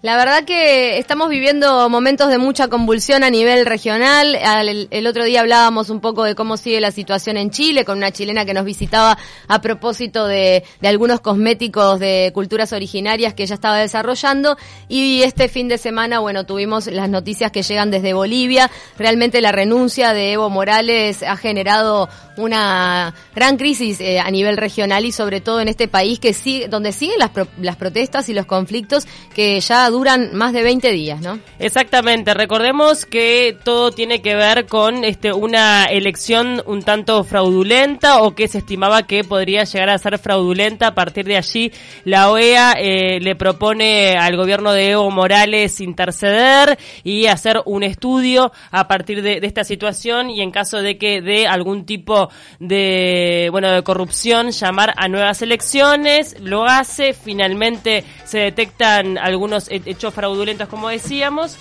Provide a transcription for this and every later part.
La verdad que estamos viviendo momentos de mucha convulsión a nivel regional. El, otro día hablábamos un poco de cómo sigue la situación en Chile, con una chilena que nos visitaba a propósito de, algunos cosméticos de culturas originarias que ella estaba desarrollando. Y este fin de semana, bueno, tuvimos las noticias que llegan desde Bolivia. Realmente la renuncia de Evo Morales ha generado una gran crisis eh, a nivel regional y sobre todo en este país que sigue, donde siguen las, las protestas y los conflictos que ya duran más de 20 días, ¿no? Exactamente. Recordemos que todo tiene que ver con este una elección un tanto fraudulenta o que se estimaba que podría llegar a ser fraudulenta. A partir de allí, la OEA eh, le propone al gobierno de Evo Morales interceder y hacer un estudio a partir de, de esta situación y en caso de que de algún tipo de bueno de corrupción llamar a nuevas elecciones lo hace finalmente se detectan algunos hechos fraudulentos, como decíamos.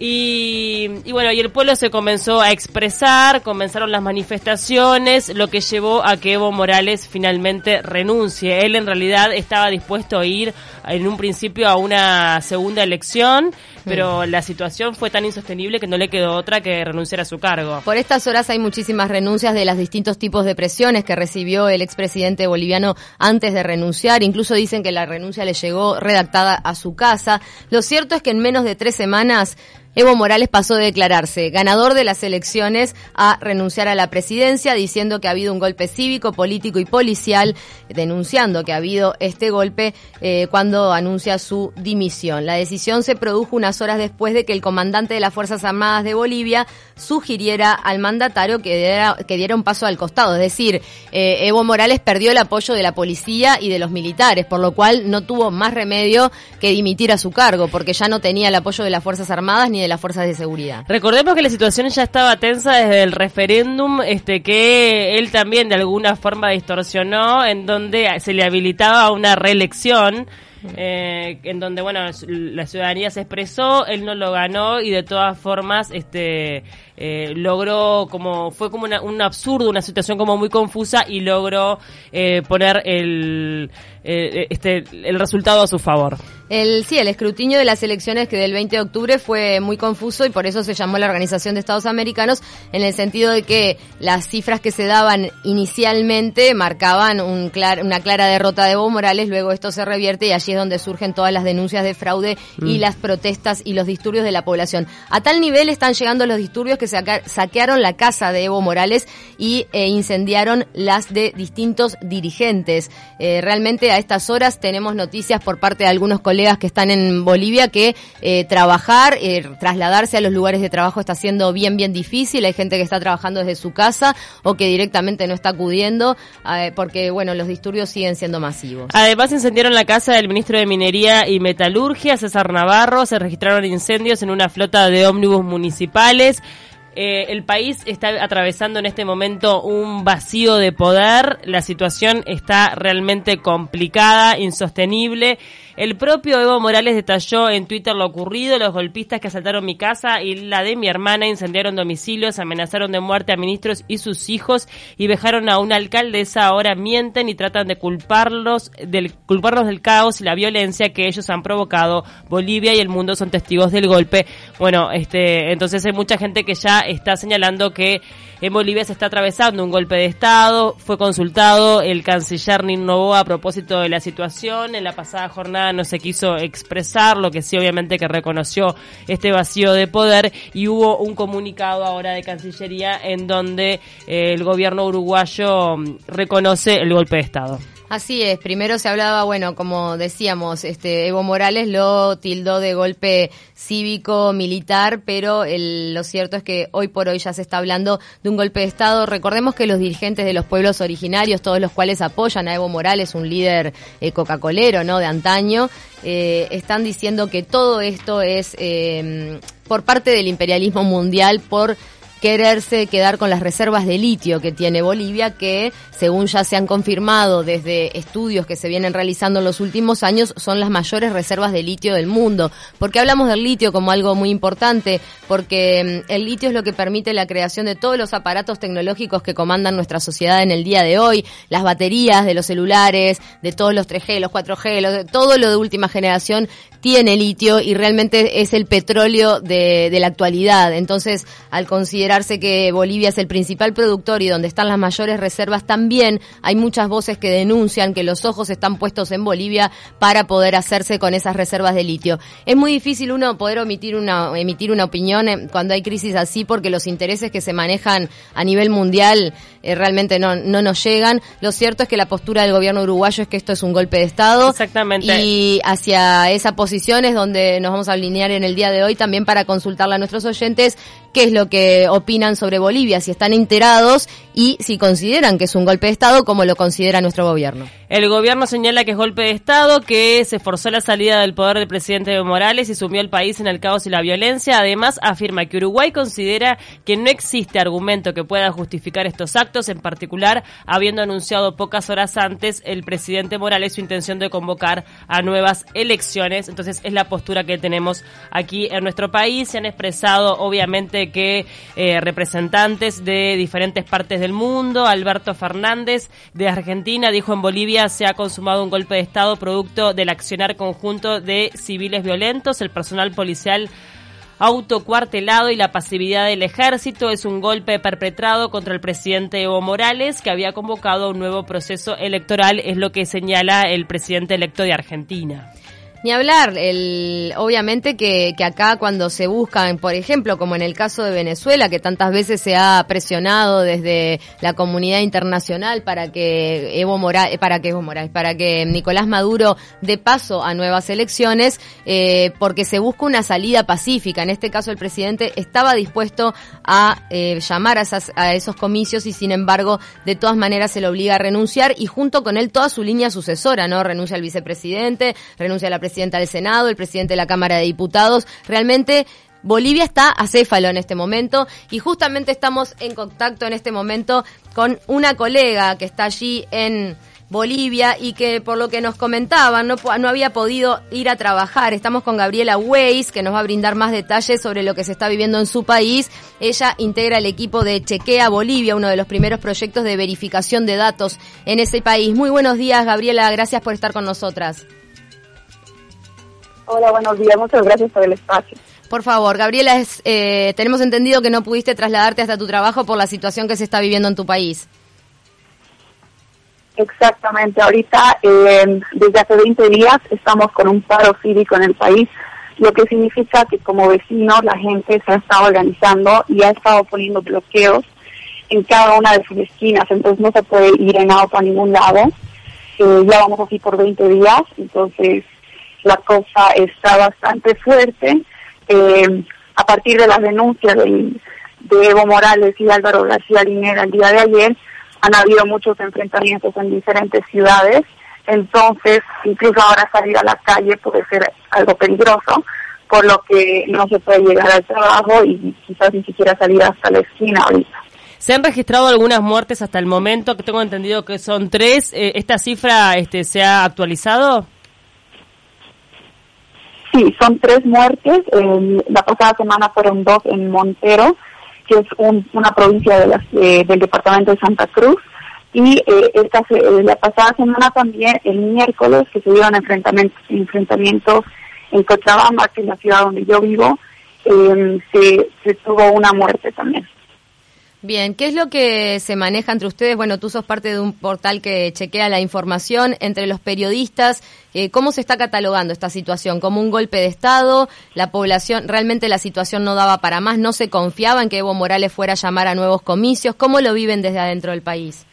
Y, y, bueno, y el pueblo se comenzó a expresar, comenzaron las manifestaciones, lo que llevó a que Evo Morales finalmente renuncie. Él en realidad estaba dispuesto a ir en un principio a una segunda elección, pero la situación fue tan insostenible que no le quedó otra que renunciar a su cargo. Por estas horas hay muchísimas renuncias de los distintos tipos de presiones que recibió el expresidente boliviano antes de renunciar. Incluso dicen que la renuncia le llegó redactada a su casa. Lo cierto es que en menos de tres semanas Evo Morales pasó de declararse ganador de las elecciones a renunciar a la presidencia, diciendo que ha habido un golpe cívico, político y policial, denunciando que ha habido este golpe eh, cuando anuncia su dimisión. La decisión se produjo unas horas después de que el comandante de las Fuerzas Armadas de Bolivia sugiriera al mandatario que diera, que diera un paso al costado. Es decir, eh, Evo Morales perdió el apoyo de la policía y de los militares, por lo cual no tuvo más remedio que dimitir a su cargo, porque ya no tenía el apoyo de las Fuerzas Armadas ni de las fuerzas de seguridad. Recordemos que la situación ya estaba tensa desde el referéndum, este que él también de alguna forma distorsionó, en donde se le habilitaba una reelección. Eh, en donde bueno la ciudadanía se expresó él no lo ganó y de todas formas este eh, logró como fue como un absurdo una situación como muy confusa y logró eh, poner el este el resultado a su favor el, sí, el escrutinio de las elecciones que del 20 de octubre fue muy confuso y por eso se llamó la Organización de Estados Americanos en el sentido de que las cifras que se daban inicialmente marcaban un una clara derrota de Evo Morales, luego esto se revierte y allí es donde surgen todas las denuncias de fraude y mm. las protestas y los disturbios de la población. A tal nivel están llegando los disturbios que saquearon la casa de Evo Morales y eh, incendiaron las de distintos dirigentes. Eh, realmente a estas horas tenemos noticias por parte de algunos colegas que están en Bolivia que eh, trabajar, eh, trasladarse a los lugares de trabajo está siendo bien, bien difícil. Hay gente que está trabajando desde su casa o que directamente no está acudiendo eh, porque, bueno, los disturbios siguen siendo masivos. Además, incendiaron la casa del ministro de Minería y Metalurgia, César Navarro. Se registraron incendios en una flota de ómnibus municipales. El país está atravesando en este momento un vacío de poder, la situación está realmente complicada, insostenible. El propio Evo Morales detalló en Twitter lo ocurrido, los golpistas que asaltaron mi casa y la de mi hermana incendiaron domicilios, amenazaron de muerte a ministros y sus hijos y dejaron a una alcaldesa, ahora mienten y tratan de culparlos del, culparlos del caos y la violencia que ellos han provocado. Bolivia y el mundo son testigos del golpe. Bueno, este, entonces hay mucha gente que ya está señalando que en Bolivia se está atravesando un golpe de Estado. Fue consultado el canciller Nino a propósito de la situación. En la pasada jornada no se quiso expresar, lo que sí obviamente que reconoció este vacío de poder y hubo un comunicado ahora de Cancillería en donde eh, el gobierno uruguayo mm, reconoce el golpe de Estado. Así es, primero se hablaba, bueno, como decíamos, este Evo Morales lo tildó de golpe cívico militar, pero lo cierto es que hoy por hoy ya se está hablando de un golpe de Estado. Recordemos que los dirigentes de los pueblos originarios, todos los cuales apoyan a Evo Morales, un líder eh, coca-colero, ¿no? De antaño, eh, están diciendo que todo esto es eh, por parte del imperialismo mundial, por quererse quedar con las reservas de litio que tiene Bolivia, que según ya se han confirmado desde estudios que se vienen realizando en los últimos años, son las mayores reservas de litio del mundo. porque hablamos del litio como algo muy importante? Porque mm, el litio es lo que permite la creación de todos los aparatos tecnológicos que comandan nuestra sociedad en el día de hoy, las baterías de los celulares, de todos los 3G, los 4G, todo lo de última generación tiene litio y realmente es el petróleo de, de, la actualidad. Entonces, al considerarse que Bolivia es el principal productor y donde están las mayores reservas, también hay muchas voces que denuncian que los ojos están puestos en Bolivia para poder hacerse con esas reservas de litio. Es muy difícil uno poder omitir una, emitir una opinión eh, cuando hay crisis así porque los intereses que se manejan a nivel mundial eh, realmente no, no nos llegan. Lo cierto es que la postura del gobierno uruguayo es que esto es un golpe de Estado. Exactamente. Y hacia esa posición es donde nos vamos a alinear en el día de hoy también para consultarle a nuestros oyentes qué es lo que opinan sobre Bolivia, si están enterados y si consideran que es un golpe de Estado como lo considera nuestro gobierno. El gobierno señala que es golpe de Estado, que se forzó la salida del poder del presidente Evo Morales y sumió al país en el caos y la violencia. Además, afirma que Uruguay considera que no existe argumento que pueda justificar estos actos, en particular habiendo anunciado pocas horas antes el presidente Morales su intención de convocar a nuevas elecciones. Entonces, es la postura que tenemos aquí en nuestro país. Se han expresado, obviamente, que eh, representantes de diferentes partes del mundo, Alberto Fernández de Argentina, dijo en Bolivia se ha consumado un golpe de Estado producto del accionar conjunto de civiles violentos. El personal policial autocuartelado y la pasividad del ejército es un golpe perpetrado contra el presidente Evo Morales que había convocado un nuevo proceso electoral, es lo que señala el presidente electo de Argentina. Ni hablar, el, obviamente que, que, acá cuando se buscan, por ejemplo, como en el caso de Venezuela, que tantas veces se ha presionado desde la comunidad internacional para que Evo Morales, para que Evo Morales, para que Nicolás Maduro dé paso a nuevas elecciones, eh, porque se busca una salida pacífica. En este caso, el presidente estaba dispuesto a eh, llamar a, esas, a esos comicios y, sin embargo, de todas maneras se le obliga a renunciar y junto con él toda su línea sucesora, ¿no? Renuncia al vicepresidente, renuncia a la del Senado, el presidente de la Cámara de Diputados. Realmente Bolivia está acéfalo en este momento y justamente estamos en contacto en este momento con una colega que está allí en Bolivia y que por lo que nos comentaban no, no había podido ir a trabajar. Estamos con Gabriela Weiss que nos va a brindar más detalles sobre lo que se está viviendo en su país. Ella integra el equipo de Chequea Bolivia, uno de los primeros proyectos de verificación de datos en ese país. Muy buenos días Gabriela, gracias por estar con nosotras. Hola, buenos días. Muchas gracias por el espacio. Por favor, Gabriela, es, eh, tenemos entendido que no pudiste trasladarte hasta tu trabajo por la situación que se está viviendo en tu país. Exactamente. Ahorita, eh, desde hace 20 días, estamos con un paro cívico en el país, lo que significa que como vecinos la gente se ha estado organizando y ha estado poniendo bloqueos en cada una de sus esquinas, entonces no se puede ir en auto a ningún lado. Eh, ya vamos así por 20 días, entonces la cosa está bastante fuerte. Eh, a partir de las denuncias de, Evo Morales y Álvaro García Linera el día de ayer, han habido muchos enfrentamientos en diferentes ciudades. Entonces, incluso ahora salir a la calle puede ser algo peligroso, por lo que no se puede llegar al trabajo y quizás ni siquiera salir hasta la esquina ahorita. Se han registrado algunas muertes hasta el momento, que tengo entendido que son tres. Eh, ¿Esta cifra este, se ha actualizado? Sí, son tres muertes. la pasada semana fueron dos en Montero, que es una provincia eh, del departamento de Santa Cruz. Y eh, esta, eh, la pasada semana también, el miércoles, que se dieron enfrentamientos, enfrentamientos en Cochabamba, que es la ciudad donde yo vivo, se tuvo una muerte también. Bien, ¿qué es lo que se maneja entre ustedes? Bueno, tú sos parte de un portal que chequea la información entre los periodistas. Eh, ¿Cómo se está catalogando esta situación? ¿Como un golpe de Estado? ¿La población, realmente la situación no daba para más? ¿No se confiaba en que Evo Morales fuera a llamar a nuevos comicios? ¿Cómo lo viven desde adentro del país?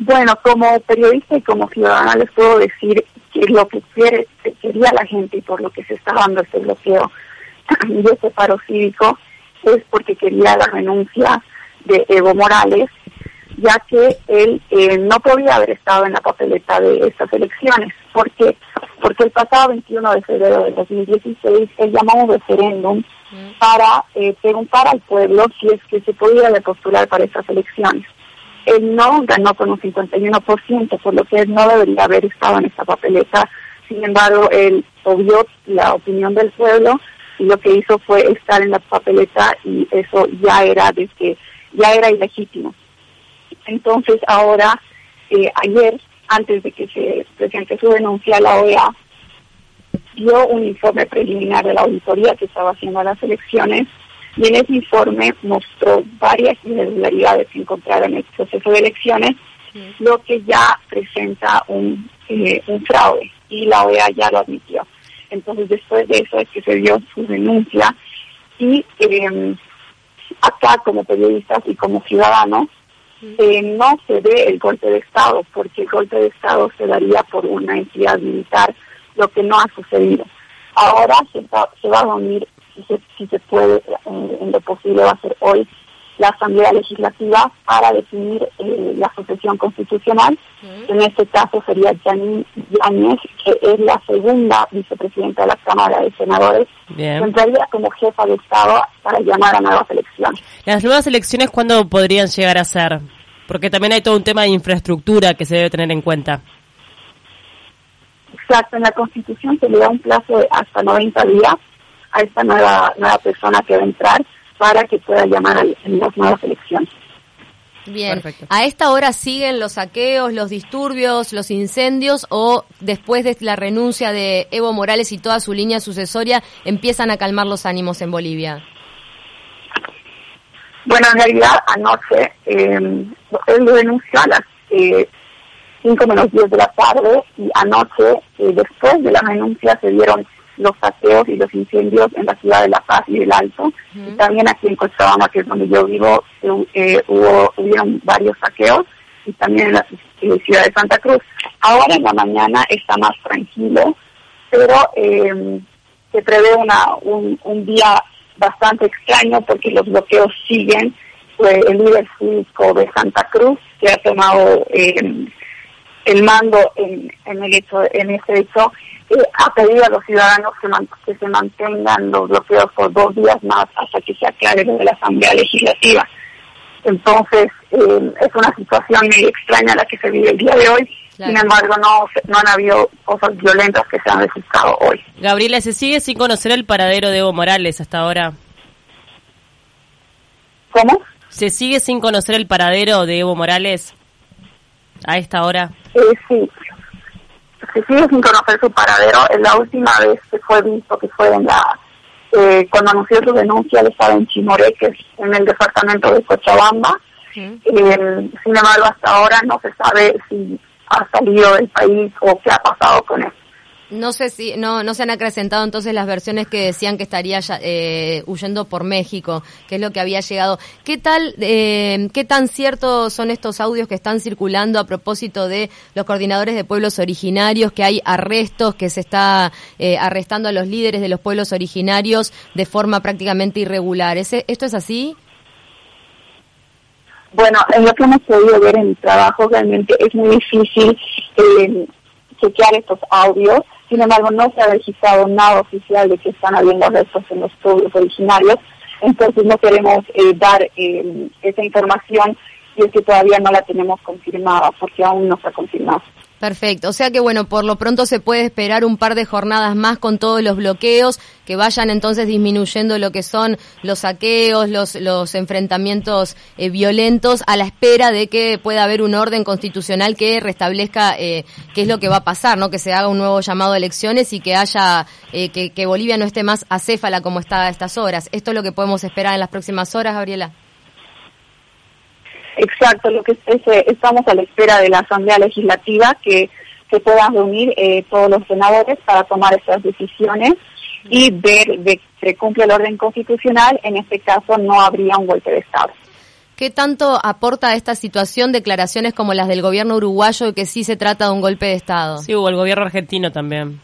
Bueno, como periodista y como ciudadana les puedo decir que lo que quiere, quería la gente y por lo que se está dando este bloqueo y este paro cívico es porque quería la renuncia de Evo Morales, ya que él eh, no podía haber estado en la papeleta de estas elecciones, porque porque el pasado 21 de febrero de 2016 él llamó a un referéndum para eh, preguntar al pueblo si es que se podía postular para estas elecciones. Él no ganó con un 51%, por lo que él no debería haber estado en esta papeleta. Sin embargo, él obvió la opinión del pueblo lo que hizo fue estar en la papeleta y eso ya era de que ya era ilegítimo. Entonces ahora, eh, ayer, antes de que se presente su denuncia a la OEA, dio un informe preliminar de la auditoría que estaba haciendo las elecciones y en ese informe mostró varias irregularidades que encontraron en el proceso de elecciones, lo que ya presenta un, eh, un fraude y la OEA ya lo admitió. Entonces después de eso es que se dio su denuncia y eh, acá como periodistas y como ciudadanos eh, no se ve el golpe de Estado, porque el golpe de Estado se daría por una entidad militar, lo que no ha sucedido. Ahora se va, se va a reunir, si se, si se puede, eh, en lo posible va a ser hoy, la Asamblea Legislativa para definir eh, la sucesión constitucional. En este caso sería Janine Yáñez, que es la segunda vicepresidenta de la Cámara de Senadores, Bien. entraría como jefa de Estado para llamar a nuevas elecciones. ¿Las nuevas elecciones cuándo podrían llegar a ser? Porque también hay todo un tema de infraestructura que se debe tener en cuenta. Exacto, en la Constitución se le da un plazo de hasta 90 días a esta nueva, nueva persona que va a entrar para que pueda llamar a las nuevas elecciones. Bien, Perfecto. ¿a esta hora siguen los saqueos, los disturbios, los incendios o después de la renuncia de Evo Morales y toda su línea sucesoria empiezan a calmar los ánimos en Bolivia? Bueno, en realidad anoche eh, él lo denunció a las eh, 5 menos 10 de la tarde y anoche, eh, después de la renuncia, se dieron los saqueos y los incendios en la ciudad de La Paz y del Alto. Y también aquí en Cochabamba, que es donde yo vivo, eh, hubo hubieron varios saqueos y también en la eh, ciudad de Santa Cruz. Ahora en la mañana está más tranquilo, pero eh, se prevé una, un, un día bastante extraño porque los bloqueos siguen. Fue el líder cívico de Santa Cruz que ha tomado eh, el mando en, en el hecho en ese hecho eh, ha pedido a los ciudadanos que, man- que se mantengan los bloqueos por dos días más hasta que se aclare lo de la Asamblea Legislativa. Entonces, eh, es una situación medio extraña la que se vive el día de hoy. Claro. Sin embargo, no, no han habido cosas violentas que se han registrado hoy. Gabriela, ¿se sigue sin conocer el paradero de Evo Morales hasta ahora? ¿Cómo? ¿Se sigue sin conocer el paradero de Evo Morales a esta hora? Eh, sí, se sigue sin conocer su paradero. En la última vez que fue visto, que fue en la eh, cuando anunció su denuncia, él estaba en Chimoré, que es en el departamento de Cochabamba. Eh, sin embargo, hasta ahora no se sabe si ha salido del país o qué ha pasado con él. No sé si, no, no se han acrecentado entonces las versiones que decían que estaría eh, huyendo por México, que es lo que había llegado. ¿Qué tal, eh, qué tan ciertos son estos audios que están circulando a propósito de los coordinadores de pueblos originarios, que hay arrestos, que se está eh, arrestando a los líderes de los pueblos originarios de forma prácticamente irregular? ¿Ese, ¿Esto es así? Bueno, en lo que hemos podido ver en mi trabajo, realmente es muy difícil eh, chequear estos audios. Sin embargo, no se ha registrado nada oficial de que están habiendo arrestos en los pueblos originarios. Entonces, no queremos eh, dar eh, esa información y es que todavía no la tenemos confirmada porque aún no está confirmada. Perfecto, o sea que bueno, por lo pronto se puede esperar un par de jornadas más con todos los bloqueos, que vayan entonces disminuyendo lo que son los saqueos, los, los enfrentamientos eh, violentos, a la espera de que pueda haber un orden constitucional que restablezca eh, qué es lo que va a pasar, ¿no? Que se haga un nuevo llamado a elecciones y que haya, eh, que, que Bolivia no esté más acéfala como está a estas horas. ¿Esto es lo que podemos esperar en las próximas horas, Gabriela? Exacto, lo que es, es, estamos a la espera de la Asamblea Legislativa que se puedan reunir eh, todos los senadores para tomar estas decisiones y ver de que se cumple el orden constitucional. En este caso no habría un golpe de Estado. ¿Qué tanto aporta a esta situación declaraciones como las del gobierno uruguayo de que sí se trata de un golpe de Estado? Sí, hubo el gobierno argentino también.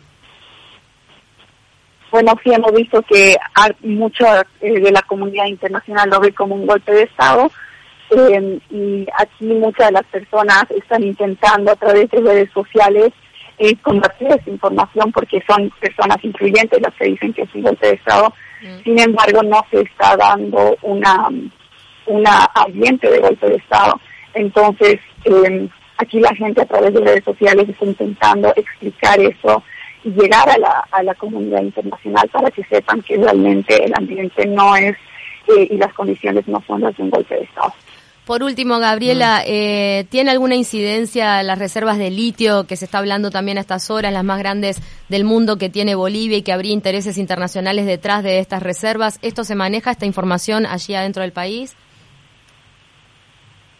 Bueno, sí hemos visto que hay mucha eh, de la comunidad internacional lo ve como un golpe de Estado eh, y aquí muchas de las personas están intentando a través de redes sociales eh, combatir esa información porque son personas influyentes las que dicen que es un golpe de Estado. Mm. Sin embargo, no se está dando una, una ambiente de golpe de Estado. Entonces, eh, aquí la gente a través de redes sociales está intentando explicar eso y llegar a la, a la comunidad internacional para que sepan que realmente el ambiente no es eh, y las condiciones no son las de un golpe de Estado. Por último, Gabriela, mm. eh, ¿tiene alguna incidencia las reservas de litio que se está hablando también a estas horas, las más grandes del mundo que tiene Bolivia y que habría intereses internacionales detrás de estas reservas? ¿Esto se maneja, esta información allí adentro del país?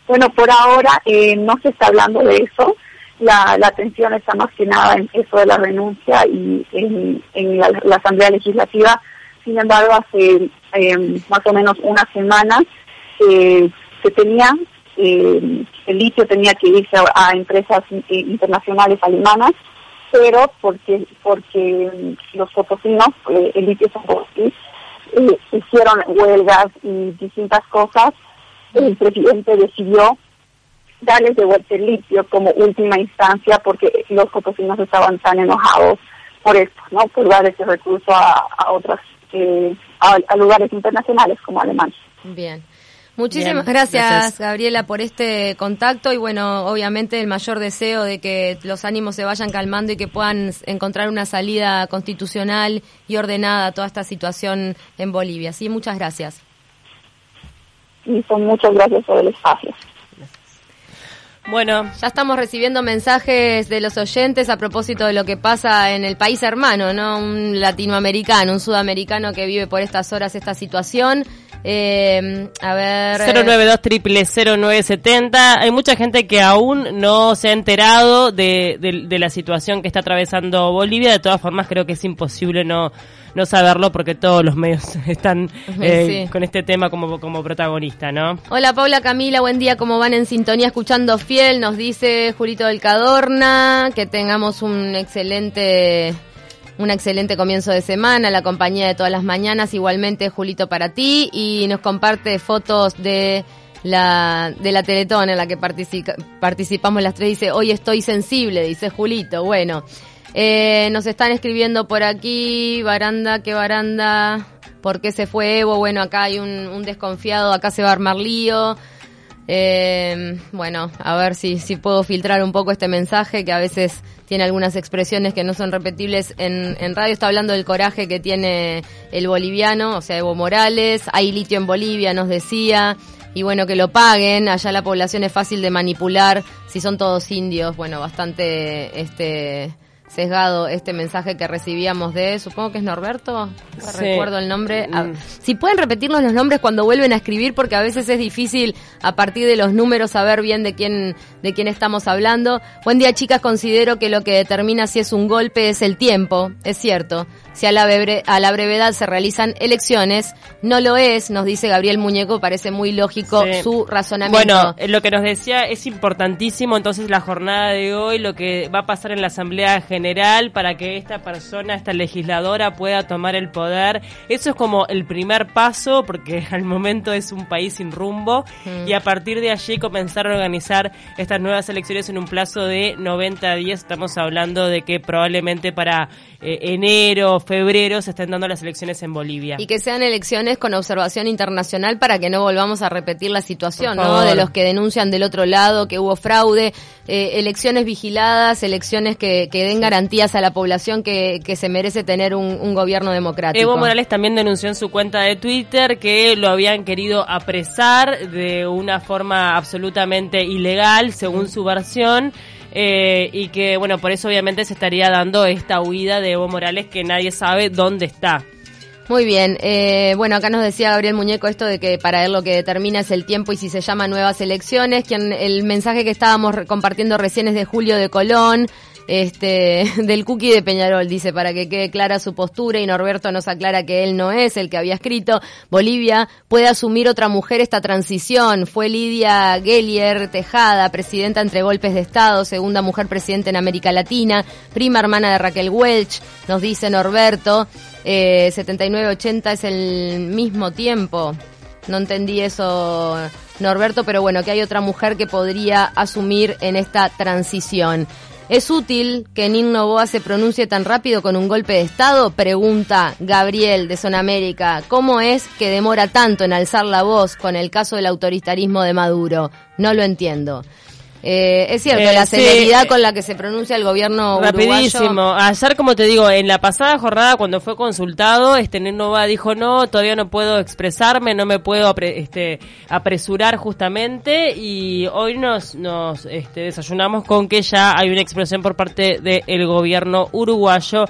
Bueno, por ahora eh, no se está hablando de eso. La, la, atención está más que nada en eso de la renuncia y en, la, Asamblea Legislativa. Sin embargo, hace eh, más o menos una semana eh, se tenía, eh, el litio tenía que irse a, empresas internacionales alemanas, pero porque porque los potosinos, el litio son potosinos, hicieron huelgas y distintas cosas, el presidente decidió darles de vuelta el litio como última instancia porque los potosinos estaban tan enojados por esto, ¿no? Por dar ese recurso a, a otras, eh, a, lugares internacionales como Alemania. Bien. Muchísimas gracias, Gabriela, por este contacto y bueno, obviamente el mayor deseo de que los ánimos se vayan calmando y que puedan encontrar una salida constitucional y ordenada a toda esta situación en Bolivia. Sí, muchas gracias y son muchas gracias por el espacio. Bueno, ya estamos recibiendo mensajes de los oyentes a propósito de lo que pasa en el país hermano, ¿no? Un latinoamericano, un sudamericano que vive por estas horas esta situación. Eh, a ver. 092 triple 0970. Hay mucha gente que aún no se ha enterado de, de la situación que está atravesando Bolivia. De todas formas, creo que es imposible no no saberlo porque todos los medios están eh, con este tema como, como protagonista, ¿no? Hola Paula Camila, buen día, ¿cómo van en sintonía escuchando Fiel? Nos dice Julito del Cadorna, que tengamos un excelente un excelente comienzo de semana, la compañía de todas las mañanas, igualmente Julito para ti, y nos comparte fotos de la, de la Teletón en la que participamos las tres, dice, hoy estoy sensible, dice Julito, bueno. Eh, nos están escribiendo por aquí, Baranda, ¿qué Baranda? ¿Por qué se fue Evo? Bueno, acá hay un, desconfiado, acá se va a armar lío. Eh, bueno, a ver si, si puedo filtrar un poco este mensaje que a veces tiene algunas expresiones que no son repetibles en, en radio. Está hablando del coraje que tiene el boliviano, o sea, Evo Morales. Hay litio en Bolivia, nos decía. Y bueno, que lo paguen. Allá la población es fácil de manipular. Si son todos indios, bueno, bastante este sesgado este mensaje que recibíamos de, supongo que es Norberto, no recuerdo el nombre. Mm. Si pueden repetirnos los nombres cuando vuelven a escribir, porque a veces es difícil a partir de los números saber bien de quién, de quién estamos hablando. Buen día, chicas. Considero que lo que determina si es un golpe es el tiempo. Es cierto. Si a la, a la brevedad se realizan elecciones, no lo es, nos dice Gabriel Muñeco, parece muy lógico su razonamiento. Bueno, eh, lo que nos decía es importantísimo entonces la jornada de hoy, lo que va a pasar en la Asamblea General para que esta persona, esta legisladora pueda tomar el poder. Eso es como el primer paso porque al momento es un país sin rumbo y a partir de allí comenzar a organizar estas nuevas elecciones en un plazo de 90 días. Estamos hablando de que probablemente para eh, enero, febrero se estén dando las elecciones en Bolivia. Y que sean elecciones con observación internacional para que no volvamos a repetir la situación, ¿no? De los que denuncian del otro lado que hubo fraude, eh, elecciones vigiladas, elecciones que, que den garantías a la población que, que se merece tener un, un, gobierno democrático. Evo Morales también denunció en su cuenta de Twitter que lo habían querido apresar de una forma absolutamente ilegal, según su versión. Eh, y que, bueno, por eso obviamente se estaría dando esta huida de Evo Morales que nadie sabe dónde está. Muy bien, eh, bueno, acá nos decía Gabriel Muñeco esto de que para él lo que determina es el tiempo y si se llama nuevas elecciones, quien el mensaje que estábamos compartiendo recién es de Julio de Colón, este, del cookie de Peñarol, dice, para que quede clara su postura y Norberto nos aclara que él no es el que había escrito. Bolivia puede asumir otra mujer esta transición. Fue Lidia Gellier Tejada, presidenta entre golpes de Estado, segunda mujer presidenta en América Latina, prima hermana de Raquel Welch, nos dice Norberto. Eh, 79-80 es el mismo tiempo. No entendí eso, Norberto, pero bueno, que hay otra mujer que podría asumir en esta transición. ¿Es útil que Nin Novoa se pronuncie tan rápido con un golpe de Estado? Pregunta Gabriel de Sonamérica. ¿Cómo es que demora tanto en alzar la voz con el caso del autoritarismo de Maduro? No lo entiendo. Eh, es cierto, Eh, la celeridad con la que se pronuncia el gobierno Rapidísimo. uruguayo. Ayer, como te digo, en la pasada jornada cuando fue consultado, este Nova dijo no, todavía no puedo expresarme, no me puedo apre- este, apresurar justamente y hoy nos, nos este, desayunamos con que ya hay una expresión por parte del gobierno uruguayo.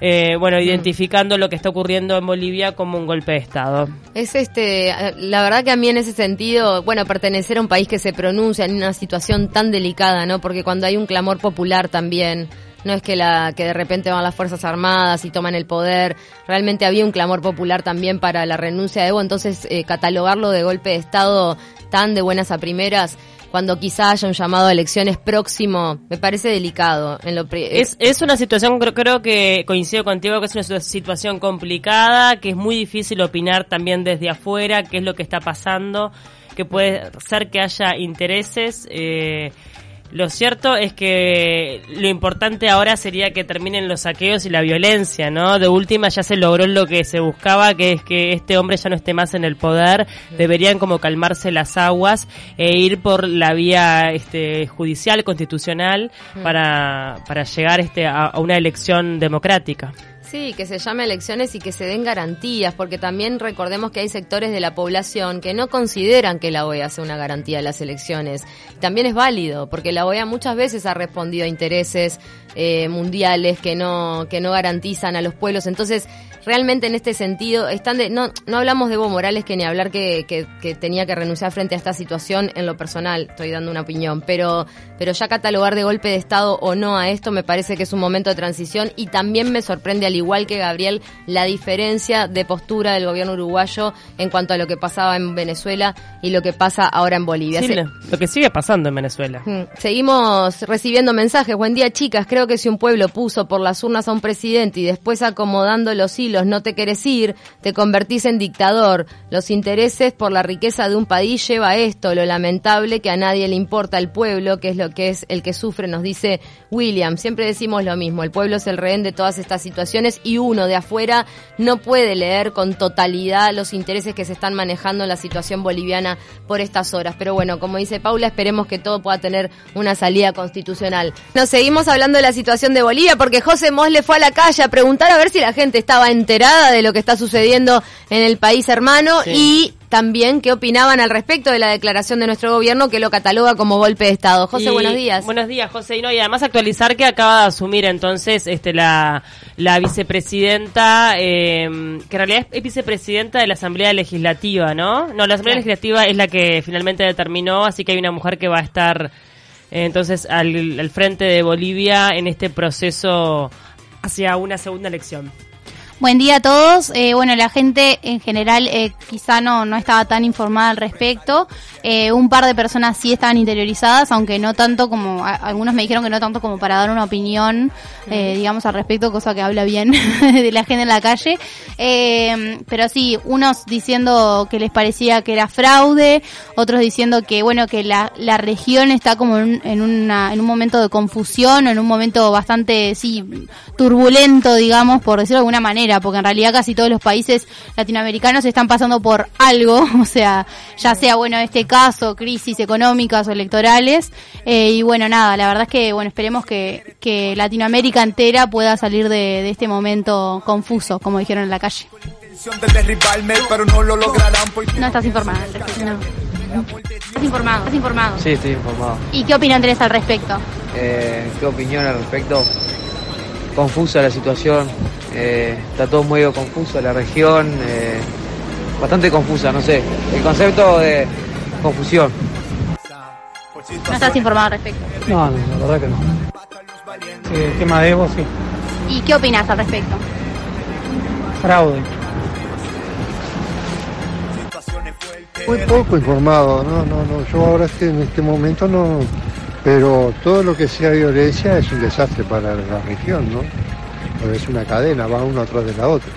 Eh, bueno, identificando lo que está ocurriendo en Bolivia como un golpe de Estado. Es este, la verdad que a mí en ese sentido, bueno, pertenecer a un país que se pronuncia en una situación tan delicada, ¿no? Porque cuando hay un clamor popular también, no es que la que de repente van las fuerzas armadas y toman el poder, realmente había un clamor popular también para la renuncia de Evo, entonces eh, catalogarlo de golpe de estado tan de buenas a primeras cuando quizá haya un llamado a elecciones próximo, me parece delicado. En lo Es, es una situación, creo, creo que coincido contigo, que es una situ- situación complicada, que es muy difícil opinar también desde afuera qué es lo que está pasando, que puede ser que haya intereses. Eh, lo cierto es que lo importante ahora sería que terminen los saqueos y la violencia, ¿no? De última ya se logró lo que se buscaba, que es que este hombre ya no esté más en el poder. Deberían como calmarse las aguas e ir por la vía este, judicial, constitucional, para, para llegar este, a, a una elección democrática. Sí, que se llame elecciones y que se den garantías, porque también recordemos que hay sectores de la población que no consideran que la OEA sea una garantía de las elecciones. También es válido, porque la OEA muchas veces ha respondido a intereses eh, mundiales que no que no garantizan a los pueblos. Entonces, realmente en este sentido están de no no hablamos de Evo Morales que ni hablar que, que, que tenía que renunciar frente a esta situación en lo personal. Estoy dando una opinión, pero pero ya catalogar de golpe de estado o no a esto me parece que es un momento de transición y también me sorprende al igual que Gabriel la diferencia de postura del gobierno uruguayo en cuanto a lo que pasaba en Venezuela y lo que pasa ahora en Bolivia. Sí, Se- lo, lo que sigue pasando en Venezuela. Mm, Seguimos recibiendo mensajes. Buen día, chicas. Creo que si un pueblo puso por las urnas a un presidente y después acomodando los hilos no te querés ir, te convertís en dictador. Los intereses por la riqueza de un país lleva a esto. Lo lamentable que a nadie le importa el pueblo, que es lo que es el que sufre, nos dice William. Siempre decimos lo mismo. El pueblo es el rehén de todas estas situaciones y uno de afuera no puede leer con totalidad los intereses que se están manejando en la situación boliviana por estas horas. Pero bueno, como dice Paula, esperemos que todo pueda tener una salida constitucional. Nos seguimos hablando de la situación de Bolivia porque José Mosle fue a la calle a preguntar a ver si la gente estaba enterada de lo que está sucediendo en el país hermano Sí. y también qué opinaban al respecto de la declaración de nuestro gobierno que lo cataloga como golpe de Estado. José, Y- buenos días. Buenos días, José. Y, no, y además actualizar que acaba de asumir entonces este la, la vicepresidenta, eh, que en realidad es vicepresidenta de la Asamblea Legislativa, ¿no? No, la Asamblea. Legislativa es la que finalmente determinó, así que hay una mujer que va a estar eh, entonces al, al frente de Bolivia en este proceso hacia una segunda elección. Buen día a todos. Eh, bueno, la gente en general eh, quizá no, no estaba tan informada al respecto. Eh, un par de personas sí estaban interiorizadas, aunque no tanto como, a- algunos me dijeron que no tanto como para dar una opinión, eh, digamos, al respecto, cosa que habla bien de la gente en la calle. Eh, pero sí, unos diciendo que les parecía que era fraude, otros diciendo que, bueno, que la, la región está como en, un- en, una, en un momento de confusión, o en un momento bastante, sí, turbulento, digamos, por decirlo de alguna manera, porque en realidad casi todos los países latinoamericanos están pasando por algo, o sea, ya sea, bueno, en este caso, crisis económicas o electorales, eh, y bueno, nada, la verdad es que, bueno, esperemos que, que Latinoamérica entera pueda salir de, de este momento confuso, como dijeron en la calle. no No estás informado al respecto. ¿Estás informado? ¿Estás informado? Sí, estoy informado. ¿Y qué opinión tenés al respecto? Eh, ¿Qué opinión al respecto? Confusa la situación, eh, está todo muy confuso, la región, eh, bastante confusa, no sé. El concepto de confusión. No estás informado al respecto. No, no, la verdad que no. Sí, el tema de Evo, sí. ¿Y qué opinas al respecto? Fraude. Muy poco informado, no, no, no. Yo ahora en este momento no. Pero todo lo que sea violencia es un desastre para la región, ¿no? Porque es una cadena, va uno atrás de la otra.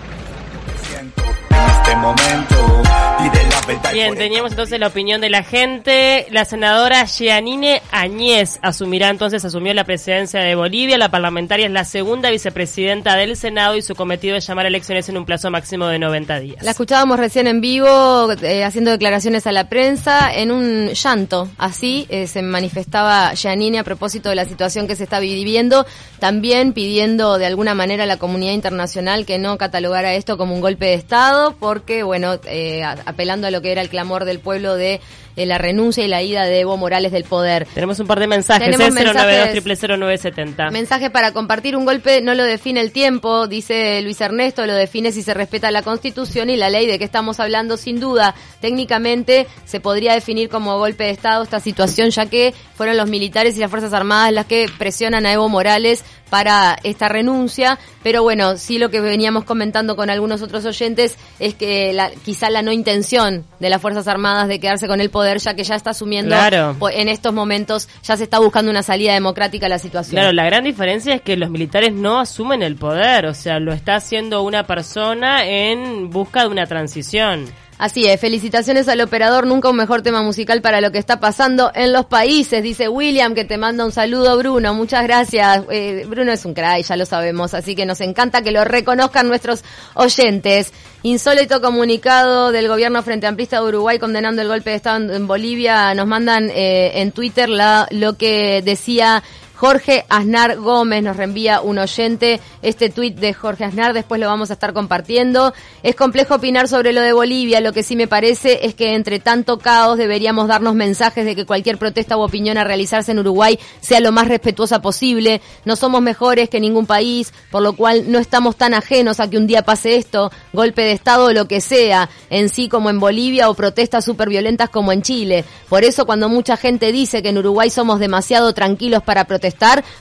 Bien, teníamos entonces la opinión de la gente. La senadora Jeanine Añez asumirá entonces, asumió la presidencia de Bolivia. La parlamentaria es la segunda vicepresidenta del Senado y su cometido es llamar a elecciones en un plazo máximo de 90 días. La escuchábamos recién en vivo eh, haciendo declaraciones a la prensa en un llanto. Así eh, se manifestaba Giannini a propósito de la situación que se está viviendo, también pidiendo de alguna manera a la comunidad internacional que no catalogara esto como un golpe de Estado, porque, bueno, eh, apelando a lo que era el clamor del pueblo de eh, la renuncia y la ida de Evo Morales del poder. Tenemos un par de mensajes, ¿eh? 092 mensajes. 0970. Mensaje para compartir un golpe no lo define el tiempo, dice Luis Ernesto, lo define si se respeta la Constitución y la ley de que estamos hablando. Sin duda, técnicamente se podría definir como golpe de Estado esta situación, ya que fueron los militares y las Fuerzas Armadas las que presionan a Evo Morales para esta renuncia, pero bueno, sí lo que veníamos comentando con algunos otros oyentes es que la, quizá la no intención de las Fuerzas Armadas de quedarse con el poder, ya que ya está asumiendo Claro. en estos momentos, ya se está buscando una salida democrática a la situación. Claro, la gran diferencia es que los militares no asumen el poder, o sea, lo está haciendo una persona en busca de una transición. Así es, felicitaciones al operador, nunca un mejor tema musical para lo que está pasando en los países, dice William, que te manda un saludo Bruno, muchas gracias. Eh, Bruno es un crack, ya lo sabemos, así que nos encanta que lo reconozcan nuestros oyentes. Insólito comunicado del gobierno frente amplista de Uruguay condenando el golpe de Estado en, Bolivia, nos mandan eh, en Twitter lo que decía Jorge Aznar Gómez nos reenvía un oyente este tuit de Jorge Aznar, después lo vamos a estar compartiendo. Es complejo opinar sobre lo de Bolivia, lo que sí me parece es que entre tanto caos deberíamos darnos mensajes de que cualquier protesta u opinión a realizarse en Uruguay sea lo más respetuosa posible. No somos mejores que ningún país, por lo cual no estamos tan ajenos a que un día pase esto, golpe de Estado o lo que sea, en sí como en Bolivia o protestas súper violentas como en Chile. Por eso cuando mucha gente dice que en Uruguay somos demasiado tranquilos para protestar,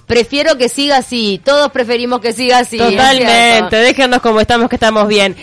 prefiero que siga así. Todos preferimos que siga así. Totalmente, déjenos como estamos, que estamos bien.